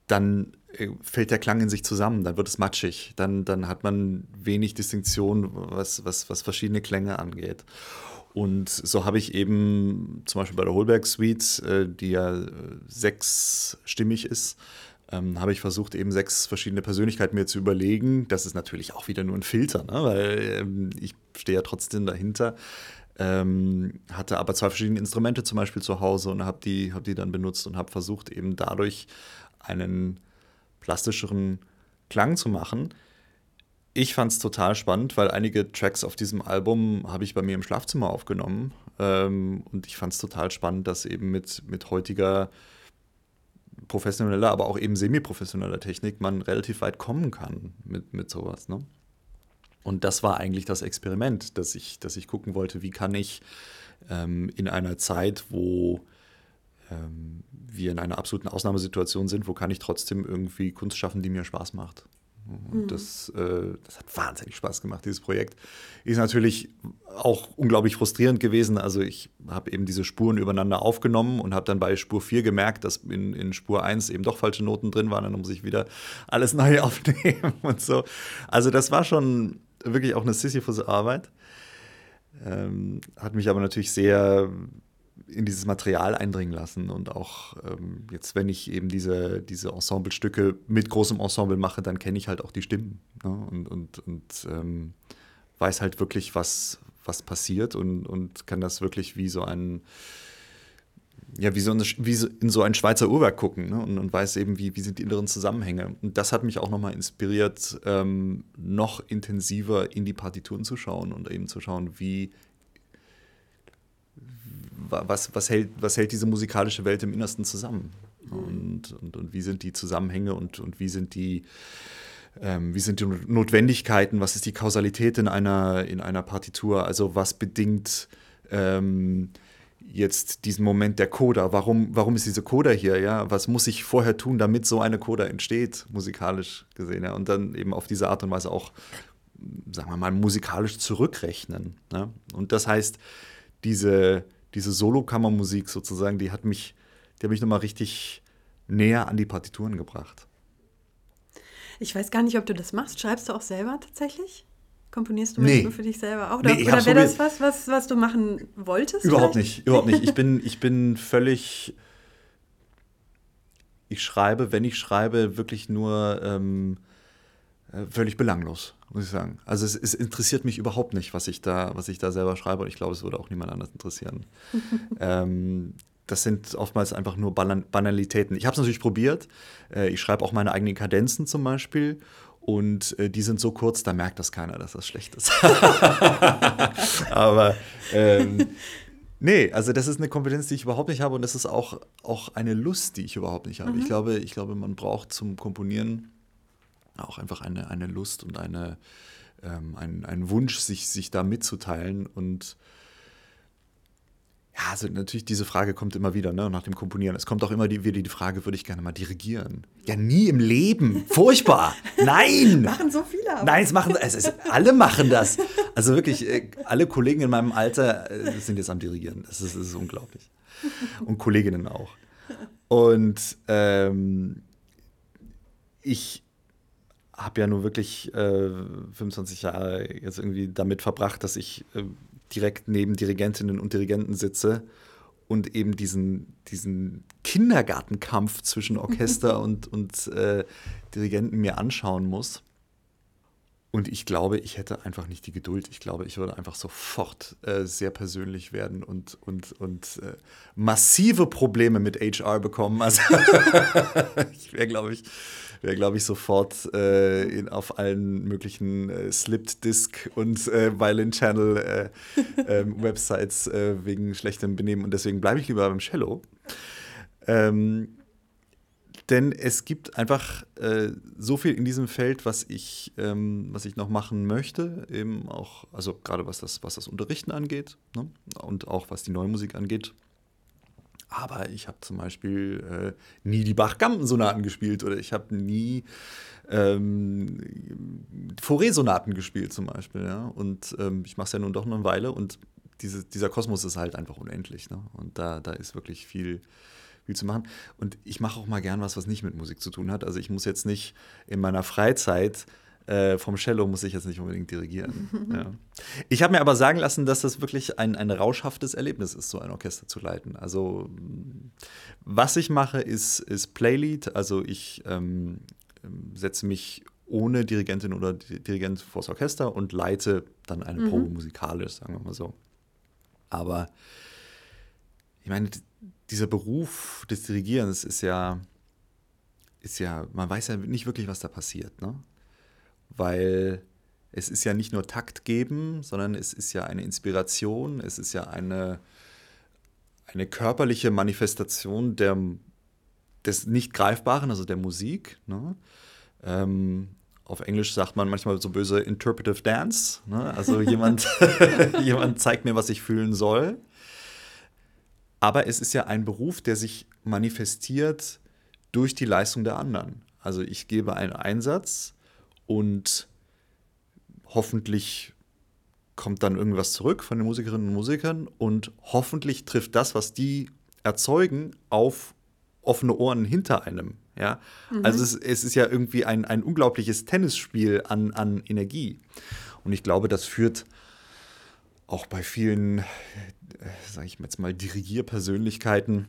dann äh, fällt der Klang in sich zusammen, dann wird es matschig, dann, dann hat man wenig Distinktion, was, was, was verschiedene Klänge angeht. Und so habe ich eben zum Beispiel bei der Holberg Suite, äh, die ja äh, sechsstimmig ist, ähm, habe ich versucht, eben sechs verschiedene Persönlichkeiten mir zu überlegen. Das ist natürlich auch wieder nur ein Filter, ne? weil ähm, ich stehe ja trotzdem dahinter. Ähm, hatte aber zwei verschiedene Instrumente zum Beispiel zu Hause und habe die, hab die dann benutzt und habe versucht, eben dadurch einen plastischeren Klang zu machen. Ich fand es total spannend, weil einige Tracks auf diesem Album habe ich bei mir im Schlafzimmer aufgenommen. Ähm, und ich fand es total spannend, dass eben mit, mit heutiger professioneller, aber auch eben semi-professioneller Technik man relativ weit kommen kann mit, mit sowas. Ne? Und das war eigentlich das Experiment, dass ich, dass ich gucken wollte, wie kann ich ähm, in einer Zeit, wo ähm, wir in einer absoluten Ausnahmesituation sind, wo kann ich trotzdem irgendwie Kunst schaffen, die mir Spaß macht. Und mhm. das, äh, das hat wahnsinnig Spaß gemacht, dieses Projekt. Ist natürlich auch unglaublich frustrierend gewesen. Also ich habe eben diese Spuren übereinander aufgenommen und habe dann bei Spur 4 gemerkt, dass in, in Spur 1 eben doch falsche Noten drin waren. Dann muss ich wieder alles neu aufnehmen und so. Also das war schon wirklich auch eine Sisyphus-Arbeit. Ähm, hat mich aber natürlich sehr in dieses Material eindringen lassen und auch ähm, jetzt, wenn ich eben diese, diese Ensemblestücke mit großem Ensemble mache, dann kenne ich halt auch die Stimmen ne? und, und, und ähm, weiß halt wirklich, was, was passiert und, und kann das wirklich wie so ein ja, wie so, eine, wie so in so ein Schweizer Uhrwerk gucken ne? und, und, weiß eben, wie, wie sind die inneren Zusammenhänge. Und das hat mich auch nochmal inspiriert, ähm, noch intensiver in die Partituren zu schauen und eben zu schauen, wie was, was, hält, was hält diese musikalische Welt im Innersten zusammen? Und, und, und wie sind die Zusammenhänge und, und wie sind die ähm, wie sind die Notwendigkeiten, was ist die Kausalität in einer, in einer Partitur, also was bedingt ähm, jetzt diesen Moment der Coda, warum, warum ist diese Coda hier, ja, was muss ich vorher tun, damit so eine Coda entsteht, musikalisch gesehen, ja, und dann eben auf diese Art und Weise auch, sagen wir mal, musikalisch zurückrechnen, ne? und das heißt, diese, diese Solokammermusik sozusagen, die hat mich, die hat mich nochmal richtig näher an die Partituren gebracht. Ich weiß gar nicht, ob du das machst. Schreibst du auch selber tatsächlich? Komponierst du nee. nur für dich selber auch? Oder, nee, oder wäre das was, was, was du machen wolltest? Überhaupt vielleicht? nicht, überhaupt nicht. Ich bin, ich bin völlig. Ich schreibe, wenn ich schreibe, wirklich nur ähm, äh, völlig belanglos muss ich sagen. Also es, es, interessiert mich überhaupt nicht, was ich da, was ich da selber schreibe. Und ich glaube, es würde auch niemand anders interessieren. ähm, das sind oftmals einfach nur Banalitäten. Ich habe es natürlich probiert. Äh, ich schreibe auch meine eigenen Kadenzen zum Beispiel. Und äh, die sind so kurz, da merkt das keiner, dass das schlecht ist. Aber ähm, nee, also das ist eine Kompetenz, die ich überhaupt nicht habe. Und das ist auch, auch eine Lust, die ich überhaupt nicht habe. Mhm. Ich, glaube, ich glaube, man braucht zum Komponieren auch einfach eine, eine Lust und eine, ähm, ein, ein Wunsch, sich, sich da mitzuteilen. Und ja, also natürlich diese Frage kommt immer wieder ne, nach dem Komponieren. Es kommt auch immer die, wieder die Frage, würde ich gerne mal dirigieren? Ja, nie im Leben. Furchtbar. Nein. machen so viele. Aber. Nein, es machen, es ist, alle machen das. Also wirklich, äh, alle Kollegen in meinem Alter äh, sind jetzt am Dirigieren. Das ist, das ist unglaublich. Und Kolleginnen auch. Und ähm, ich habe ja nur wirklich äh, 25 Jahre jetzt irgendwie damit verbracht, dass ich äh, direkt neben Dirigentinnen und Dirigenten sitze und eben diesen, diesen Kindergartenkampf zwischen Orchester und, und äh, Dirigenten mir anschauen muss. Und ich glaube, ich hätte einfach nicht die Geduld. Ich glaube, ich würde einfach sofort äh, sehr persönlich werden und, und, und äh, massive Probleme mit HR bekommen. Also ich wäre, glaube ich, wäre, glaube ich, sofort äh, in, auf allen möglichen äh, Slipped Disk und äh, Violin Channel äh, ähm, Websites äh, wegen schlechtem Benehmen. Und deswegen bleibe ich lieber beim Cello. Ähm, denn es gibt einfach äh, so viel in diesem Feld, was ich, ähm, was ich noch machen möchte, eben auch, also gerade was das, was das Unterrichten angeht ne? und auch was die neue Musik angeht. Aber ich habe zum Beispiel äh, nie die Bach-Gampen-Sonaten gespielt oder ich habe nie ähm, Fauré-Sonaten gespielt zum Beispiel. Ja? Und ähm, ich mache es ja nun doch eine Weile und diese, dieser Kosmos ist halt einfach unendlich. Ne? Und da, da ist wirklich viel, viel zu machen. Und ich mache auch mal gern was, was nicht mit Musik zu tun hat. Also ich muss jetzt nicht in meiner Freizeit äh, vom Cello muss ich jetzt nicht unbedingt dirigieren. ja. Ich habe mir aber sagen lassen, dass das wirklich ein, ein rauschhaftes Erlebnis ist, so ein Orchester zu leiten. Also was ich mache, ist, ist Playlead. Also ich ähm, setze mich ohne Dirigentin oder Dirigent vors Orchester und leite dann eine mhm. Probe musikalisch, sagen wir mal so. Aber ich meine, dieser Beruf des Dirigierens ist ja, ist ja, man weiß ja nicht wirklich, was da passiert, ne? Weil es ist ja nicht nur Takt geben, sondern es ist ja eine Inspiration, es ist ja eine, eine körperliche Manifestation der, des Nicht-Greifbaren, also der Musik. Ne? Ähm, auf Englisch sagt man manchmal so böse Interpretive Dance. Ne? Also jemand, jemand zeigt mir, was ich fühlen soll. Aber es ist ja ein Beruf, der sich manifestiert durch die Leistung der anderen. Also ich gebe einen Einsatz und hoffentlich kommt dann irgendwas zurück von den Musikerinnen und Musikern und hoffentlich trifft das, was die erzeugen, auf offene Ohren hinter einem. Ja? Mhm. Also es, es, ist ja irgendwie ein, ein unglaubliches Tennisspiel an, an Energie. Und ich glaube, das führt auch bei vielen, äh, sage ich jetzt mal, Dirigierpersönlichkeiten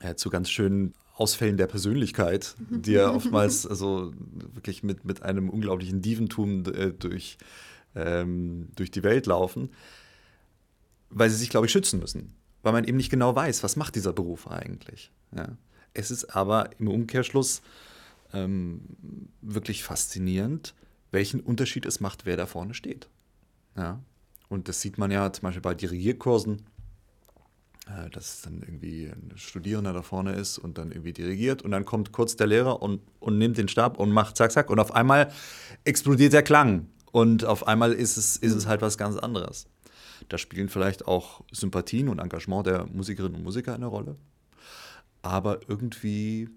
äh, zu ganz schönen Ausfällen der Persönlichkeit, die ja oftmals also wirklich mit, mit einem unglaublichen Dieventum äh, durch, ähm, durch die Welt laufen, weil sie sich, glaube ich, schützen müssen. Weil man eben nicht genau weiß, was macht dieser Beruf eigentlich. Ja. Es ist aber im Umkehrschluss ähm, wirklich faszinierend, welchen Unterschied es macht, wer da vorne steht. Ja. Und das sieht man ja zum Beispiel bei Dirigierkursen, dass dann irgendwie ein Studierender da vorne ist und dann irgendwie dirigiert und dann kommt kurz der Lehrer und, und nimmt den Stab und macht zack, zack und auf einmal explodiert der Klang und auf einmal ist es, ist es halt was ganz anderes. Da spielen vielleicht auch Sympathien und Engagement der Musikerinnen und Musiker eine Rolle aber irgendwie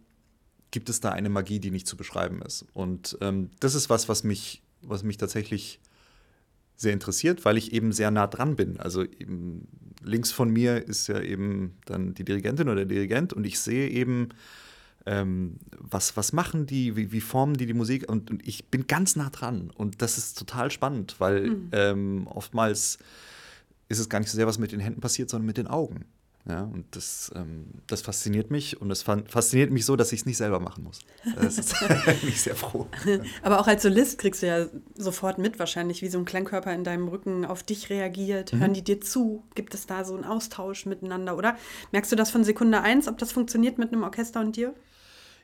gibt es da eine Magie, die nicht zu beschreiben ist. Und ähm, das ist was, was mich, was mich tatsächlich sehr interessiert, weil ich eben sehr nah dran bin. Also links von mir ist ja eben dann die Dirigentin oder der Dirigent und ich sehe eben, ähm, was, was machen die, wie, wie, formen die die Musik und, und, ich bin ganz nah dran und das ist total spannend, weil mhm. ähm, oftmals ist es gar nicht so sehr, was mit den Händen passiert, sondern mit den Augen. Ja, und das, ähm, das fasziniert mich und das fasziniert mich so, dass ich es nicht selber machen muss. Das ist mich sehr froh. Aber auch als Solist kriegst du ja sofort mit, wahrscheinlich, wie so ein Klangkörper in deinem Rücken auf dich reagiert. Mhm. Hören die dir zu? Gibt es da so einen Austausch miteinander? Oder merkst du das von Sekunde eins, ob das funktioniert mit einem Orchester und dir?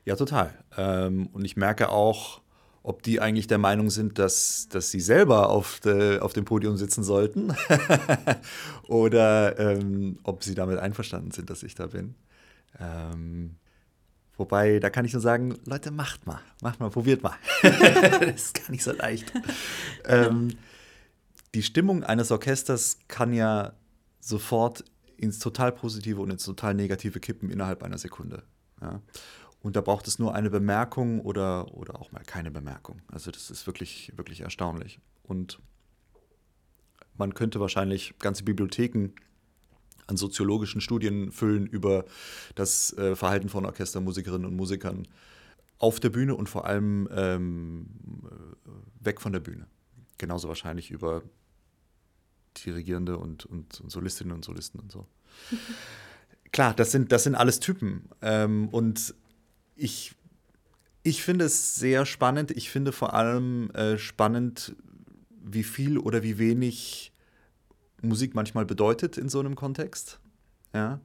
Ja, total. Ähm, und ich merke auch, ob die eigentlich der Meinung sind, dass, dass sie selber auf, de, auf dem Podium sitzen sollten oder ähm, ob sie damit einverstanden sind, dass ich da bin. Ähm, wobei, da kann ich nur sagen, Leute, macht mal, macht mal, probiert mal. das ist gar nicht so leicht. ähm, die Stimmung eines Orchesters kann ja sofort ins total Positive und ins total Negative kippen innerhalb einer Sekunde. Ja. Und da braucht es nur eine Bemerkung oder, oder auch mal keine Bemerkung. Also das ist wirklich, wirklich erstaunlich. Und man könnte wahrscheinlich ganze Bibliotheken an soziologischen Studien füllen über das äh, Verhalten von Orchestermusikerinnen und Musikern auf der Bühne und vor allem ähm, weg von der Bühne. Genauso wahrscheinlich über Dirigierende und, und, und Solistinnen und Solisten und so. Klar, das sind, das sind alles Typen. Ähm, und ich, ich finde es sehr spannend. Ich finde vor allem äh, spannend, wie viel oder wie wenig Musik manchmal bedeutet in so einem Kontext. Ja?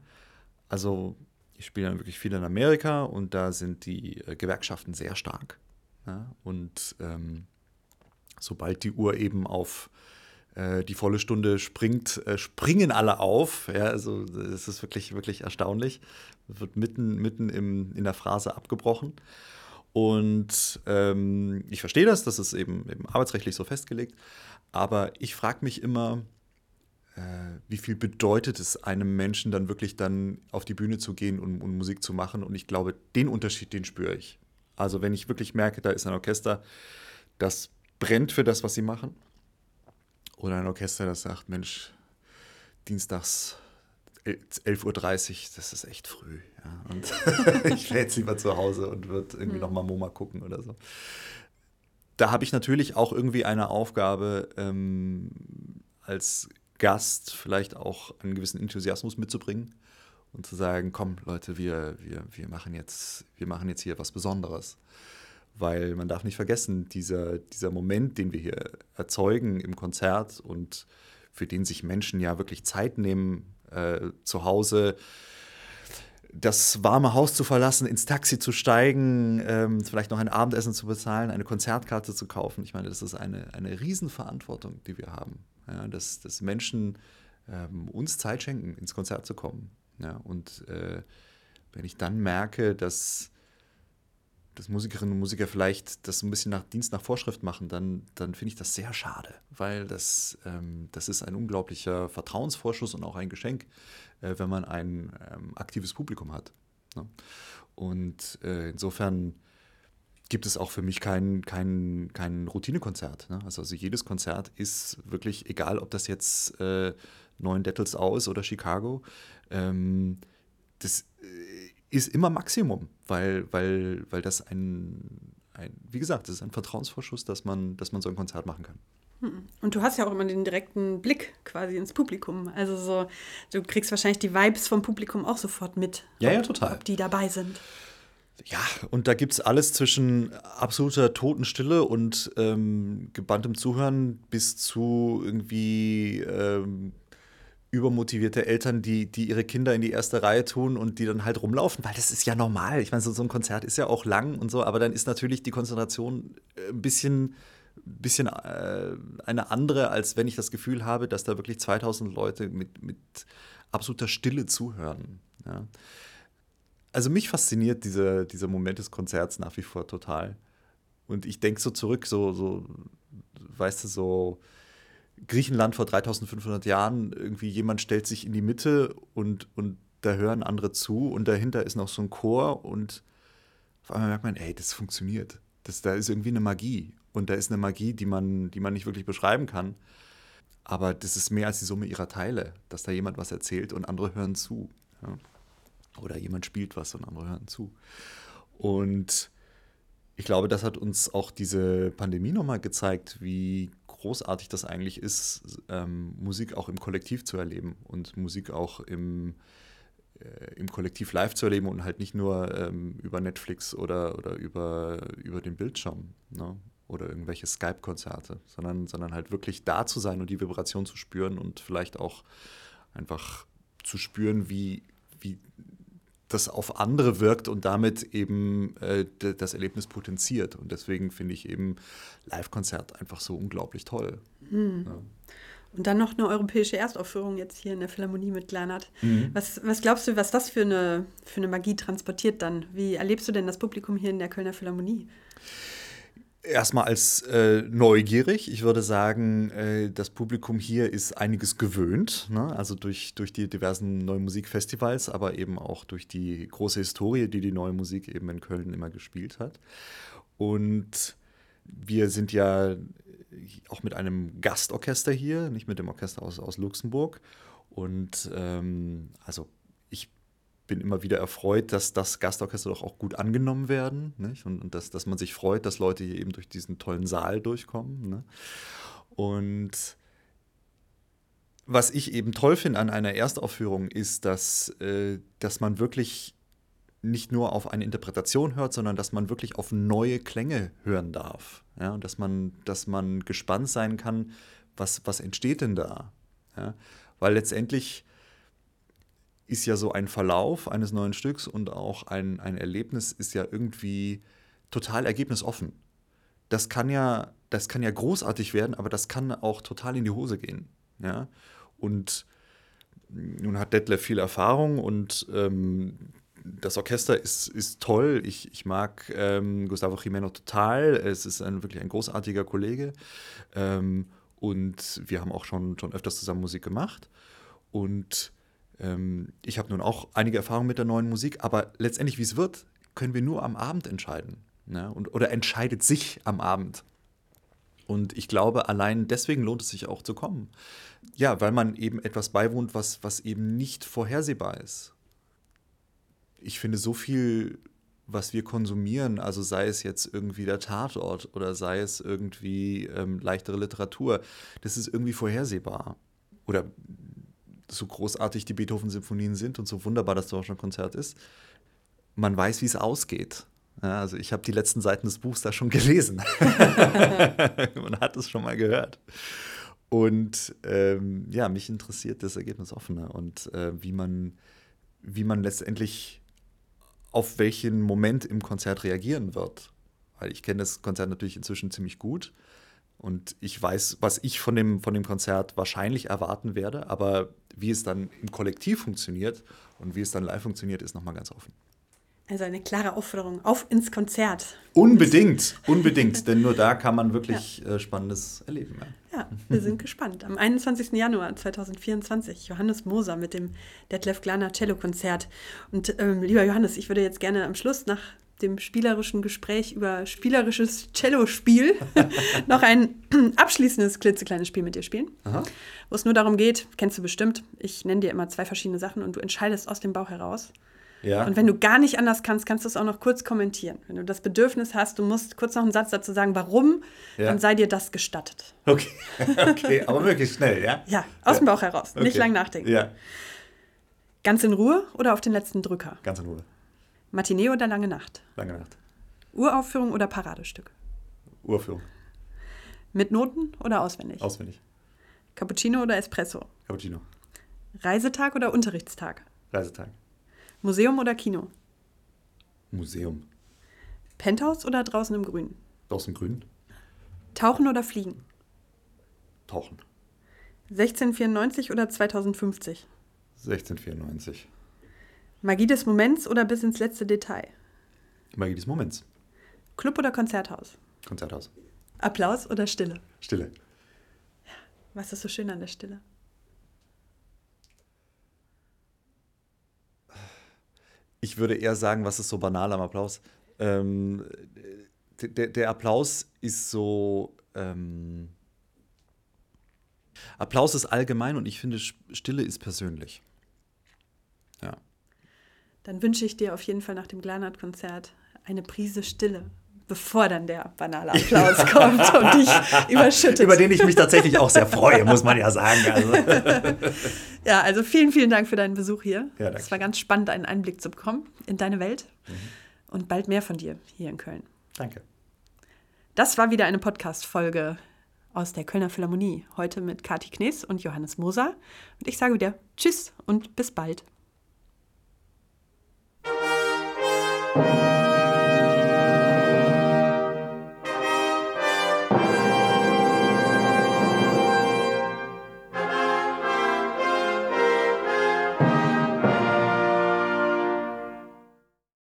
Also ich spiele dann wirklich viel in Amerika und da sind die äh, Gewerkschaften sehr stark. Ja? Und ähm, sobald die Uhr eben auf die volle Stunde springt, äh, springen alle auf. Ja, also es ist wirklich, wirklich erstaunlich. Wird mitten, mitten im, in der Phrase abgebrochen. Und ähm, ich verstehe das, das ist eben, eben arbeitsrechtlich so festgelegt. Aber ich frage mich immer, äh, wie viel bedeutet es einem Menschen dann wirklich dann auf die Bühne zu gehen und, und Musik zu machen. Und ich glaube, den Unterschied, den spüre ich. Also wenn ich wirklich merke, da ist ein Orchester, das brennt für das, was sie machen. Oder ein Orchester, das sagt, Mensch, dienstags 11.30 Uhr, das ist echt früh. Ja. Und ich wäre jetzt lieber zu Hause und würde irgendwie mhm. nochmal MoMA gucken oder so. Da habe ich natürlich auch irgendwie eine Aufgabe, ähm, als Gast vielleicht auch einen gewissen Enthusiasmus mitzubringen und zu sagen, komm Leute, wir, wir, wir, machen, jetzt, wir machen jetzt hier was Besonderes. Weil man darf nicht vergessen, dieser, dieser Moment, den wir hier erzeugen im Konzert und für den sich Menschen ja wirklich Zeit nehmen, äh, zu Hause das warme Haus zu verlassen, ins Taxi zu steigen, ähm, vielleicht noch ein Abendessen zu bezahlen, eine Konzertkarte zu kaufen. Ich meine, das ist eine, eine Riesenverantwortung, die wir haben. Ja, dass, dass Menschen ähm, uns Zeit schenken, ins Konzert zu kommen. Ja, und äh, wenn ich dann merke, dass dass Musikerinnen und Musiker vielleicht das ein bisschen nach Dienst nach Vorschrift machen, dann, dann finde ich das sehr schade, weil das, ähm, das ist ein unglaublicher Vertrauensvorschuss und auch ein Geschenk, äh, wenn man ein ähm, aktives Publikum hat. Ne? Und äh, insofern gibt es auch für mich kein, kein, kein Routinekonzert. Ne? Also, also jedes Konzert ist wirklich, egal ob das jetzt äh, Neuen Dettels aus oder Chicago, ähm, das äh, ist immer Maximum, weil, weil, weil das ein, ein, wie gesagt, das ist ein Vertrauensvorschuss, dass man, dass man so ein Konzert machen kann. Hm. Und du hast ja auch immer den direkten Blick quasi ins Publikum. Also so, du kriegst wahrscheinlich die Vibes vom Publikum auch sofort mit. Ja, ob, ja, total. Ob die dabei sind. Ja, und da gibt es alles zwischen absoluter Totenstille und ähm, gebanntem Zuhören bis zu irgendwie ähm, übermotivierte Eltern, die, die ihre Kinder in die erste Reihe tun und die dann halt rumlaufen, weil das ist ja normal. Ich meine, so, so ein Konzert ist ja auch lang und so, aber dann ist natürlich die Konzentration äh, ein bisschen, bisschen äh, eine andere, als wenn ich das Gefühl habe, dass da wirklich 2000 Leute mit, mit absoluter Stille zuhören. Ja. Also mich fasziniert dieser, dieser Moment des Konzerts nach wie vor total. Und ich denke so zurück, so, so, weißt du, so Griechenland vor 3500 Jahren, irgendwie jemand stellt sich in die Mitte und, und da hören andere zu und dahinter ist noch so ein Chor und auf einmal merkt man, ey, das funktioniert. Das, da ist irgendwie eine Magie. Und da ist eine Magie, die man, die man nicht wirklich beschreiben kann. Aber das ist mehr als die Summe ihrer Teile, dass da jemand was erzählt und andere hören zu. Ja. Oder jemand spielt was und andere hören zu. Und ich glaube, das hat uns auch diese Pandemie nochmal gezeigt, wie großartig das eigentlich ist, ähm, Musik auch im Kollektiv zu erleben und Musik auch im, äh, im Kollektiv live zu erleben und halt nicht nur ähm, über Netflix oder, oder über, über den Bildschirm ne? oder irgendwelche Skype-Konzerte, sondern, sondern halt wirklich da zu sein und die Vibration zu spüren und vielleicht auch einfach zu spüren, wie, wie das auf andere wirkt und damit eben äh, das Erlebnis potenziert. Und deswegen finde ich eben Live-Konzert einfach so unglaublich toll. Mhm. Ja. Und dann noch eine europäische Erstaufführung jetzt hier in der Philharmonie mit Gleinert. Mhm. Was, was glaubst du, was das für eine, für eine Magie transportiert dann? Wie erlebst du denn das Publikum hier in der Kölner Philharmonie? Erstmal als äh, neugierig. Ich würde sagen, äh, das Publikum hier ist einiges gewöhnt, ne? also durch, durch die diversen Neue Musikfestivals, aber eben auch durch die große Historie, die die Neue Musik eben in Köln immer gespielt hat. Und wir sind ja auch mit einem Gastorchester hier, nicht mit dem Orchester aus, aus Luxemburg. Und ähm, also bin immer wieder erfreut, dass das Gastorchester doch auch gut angenommen werden. Nicht? Und, und dass, dass man sich freut, dass Leute hier eben durch diesen tollen Saal durchkommen. Ne? Und was ich eben toll finde an einer Erstaufführung ist, dass, äh, dass man wirklich nicht nur auf eine Interpretation hört, sondern dass man wirklich auf neue Klänge hören darf. Ja? Dass man, dass man gespannt sein kann, was, was entsteht denn da. Ja? Weil letztendlich ist ja so ein Verlauf eines neuen Stücks und auch ein, ein Erlebnis ist ja irgendwie total ergebnisoffen. Das kann ja, das kann ja großartig werden, aber das kann auch total in die Hose gehen. Ja? Und nun hat Detlef viel Erfahrung und ähm, das Orchester ist, ist toll. Ich, ich mag ähm, Gustavo Jimeno total. Es ist ein, wirklich ein großartiger Kollege. Ähm, Und wir haben auch schon, schon öfters zusammen Musik gemacht. Und ähm, ich habe nun auch einige Erfahrungen mit der neuen Musik, aber letztendlich, wie es wird, können wir nur am Abend entscheiden. Ne? Und, oder entscheidet sich am Abend. Und ich glaube, allein deswegen lohnt es sich auch zu kommen. Ja, weil man eben etwas beiwohnt, was, was eben nicht vorhersehbar ist. Ich finde, so viel, was wir konsumieren, also sei es jetzt irgendwie der Tatort oder sei es irgendwie ähm, leichtere Literatur, das ist irgendwie vorhersehbar. Oder so großartig die Beethoven-Symphonien sind und so wunderbar das Konzert ist, man weiß, wie es ausgeht. Ja, also ich habe die letzten Seiten des Buchs da schon gelesen. man hat es schon mal gehört. Und ähm, ja, mich interessiert das Ergebnis offener und äh, wie, man, wie man letztendlich auf welchen Moment im Konzert reagieren wird. Weil ich kenne das Konzert natürlich inzwischen ziemlich gut und ich weiß, was ich von dem, von dem Konzert wahrscheinlich erwarten werde, aber wie es dann im Kollektiv funktioniert und wie es dann live funktioniert, ist nochmal ganz offen. Also eine klare Aufforderung, auf ins Konzert. Unbedingt, unbedingt, denn nur da kann man wirklich ja. äh, Spannendes erleben. Ja. ja, wir sind gespannt. Am 21. Januar 2024, Johannes Moser mit dem Detlef Glaner Cello-Konzert. Und ähm, lieber Johannes, ich würde jetzt gerne am Schluss nach dem spielerischen Gespräch über spielerisches Cello-Spiel noch ein abschließendes klitzekleines Spiel mit dir spielen, wo es nur darum geht, kennst du bestimmt, ich nenne dir immer zwei verschiedene Sachen und du entscheidest aus dem Bauch heraus, ja. Und wenn du gar nicht anders kannst, kannst du es auch noch kurz kommentieren. Wenn du das Bedürfnis hast, du musst kurz noch einen Satz dazu sagen, warum, ja. dann sei dir das gestattet. Okay, okay. aber wirklich schnell, ja? Ja, aus ja. dem Bauch heraus, okay. nicht lang nachdenken. Ja. Ganz in Ruhe oder auf den letzten Drücker? Ganz in Ruhe. Matinee oder lange Nacht? Lange Nacht. Uraufführung oder Paradestück? Uraufführung. Mit Noten oder auswendig? Auswendig. Cappuccino oder Espresso? Cappuccino. Reisetag oder Unterrichtstag? Reisetag. Museum oder Kino? Museum. Penthouse oder draußen im Grün? Draußen im Grün. Tauchen oder Fliegen? Tauchen. 1694 oder 2050? 1694. Magie des Moments oder bis ins letzte Detail? Magie des Moments. Club oder Konzerthaus? Konzerthaus. Applaus oder Stille? Stille. Was ist so schön an der Stille? ich würde eher sagen, was ist so banal am Applaus? Ähm, der, der, Applaus ist so. Ähm, Applaus ist allgemein und ich finde, Stille ist persönlich. Dann wünsche ich dir auf jeden Fall nach dem Glanert-Konzert eine Prise Stille bevor dann der banale Applaus kommt und dich überschüttet. Über den ich mich tatsächlich auch sehr freue, muss man ja sagen. Also. ja, also vielen, vielen Dank für deinen Besuch hier. Ja, es war ganz spannend, einen Einblick zu bekommen in deine Welt mhm. und bald mehr von dir hier in Köln. Danke. Das war wieder eine Podcast-Folge aus der Kölner Philharmonie. Heute mit Kati Knees und Johannes Moser. Und ich sage wieder Tschüss und bis bald. Thank you.